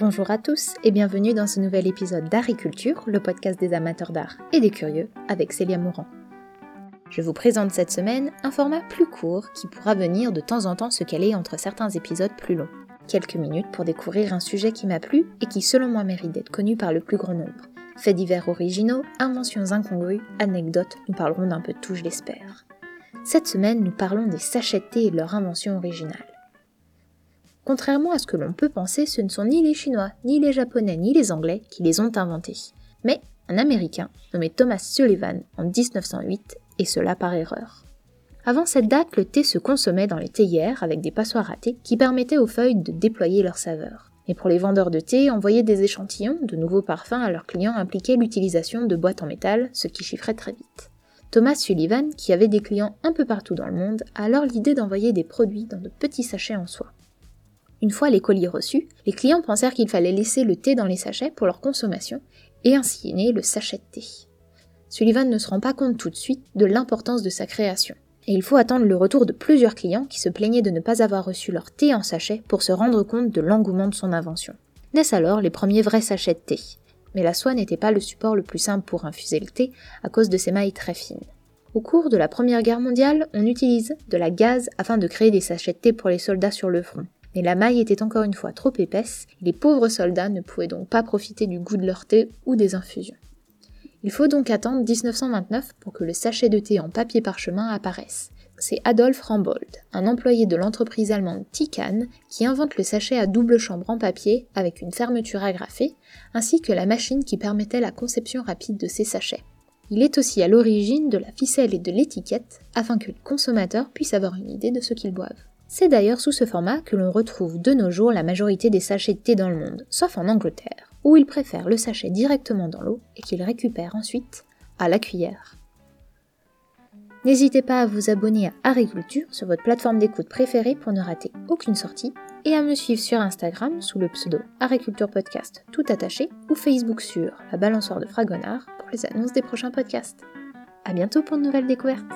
Bonjour à tous et bienvenue dans ce nouvel épisode d'Ariculture, le podcast des amateurs d'art et des curieux, avec Célia Mourant. Je vous présente cette semaine un format plus court qui pourra venir de temps en temps se caler entre certains épisodes plus longs. Quelques minutes pour découvrir un sujet qui m'a plu et qui selon moi mérite d'être connu par le plus grand nombre. Faits divers originaux, inventions incongrues, anecdotes, nous parlerons d'un peu de tout je l'espère. Cette semaine, nous parlons des sachets de thé et de leur invention originale. Contrairement à ce que l'on peut penser, ce ne sont ni les Chinois, ni les Japonais, ni les Anglais qui les ont inventés, mais un Américain nommé Thomas Sullivan en 1908, et cela par erreur. Avant cette date, le thé se consommait dans les théières avec des passoires à thé qui permettaient aux feuilles de déployer leur saveur. Et pour les vendeurs de thé, envoyer des échantillons de nouveaux parfums à leurs clients impliquait l'utilisation de boîtes en métal, ce qui chiffrait très vite. Thomas Sullivan, qui avait des clients un peu partout dans le monde, a alors l'idée d'envoyer des produits dans de petits sachets en soie. Une fois les colis reçus, les clients pensèrent qu'il fallait laisser le thé dans les sachets pour leur consommation, et ainsi est né le sachet de thé. Sullivan ne se rend pas compte tout de suite de l'importance de sa création, et il faut attendre le retour de plusieurs clients qui se plaignaient de ne pas avoir reçu leur thé en sachet pour se rendre compte de l'engouement de son invention. Naissent alors les premiers vrais sachets de thé. Mais la soie n'était pas le support le plus simple pour infuser le thé à cause de ses mailles très fines. Au cours de la Première Guerre mondiale, on utilise de la gaz afin de créer des sachets de thé pour les soldats sur le front mais la maille était encore une fois trop épaisse, et les pauvres soldats ne pouvaient donc pas profiter du goût de leur thé ou des infusions. Il faut donc attendre 1929 pour que le sachet de thé en papier parchemin apparaisse. C'est Adolf Rambold, un employé de l'entreprise allemande Tican, qui invente le sachet à double chambre en papier avec une fermeture agrafée, ainsi que la machine qui permettait la conception rapide de ces sachets. Il est aussi à l'origine de la ficelle et de l'étiquette, afin que le consommateur puisse avoir une idée de ce qu'il boive. C'est d'ailleurs sous ce format que l'on retrouve de nos jours la majorité des sachets de thé dans le monde, sauf en Angleterre, où ils préfèrent le sachet directement dans l'eau et qu'ils récupèrent ensuite à la cuillère. N'hésitez pas à vous abonner à Agriculture sur votre plateforme d'écoute préférée pour ne rater aucune sortie et à me suivre sur Instagram sous le pseudo Agriculture Podcast tout attaché ou Facebook sur la balançoire de Fragonard pour les annonces des prochains podcasts. A bientôt pour de nouvelles découvertes.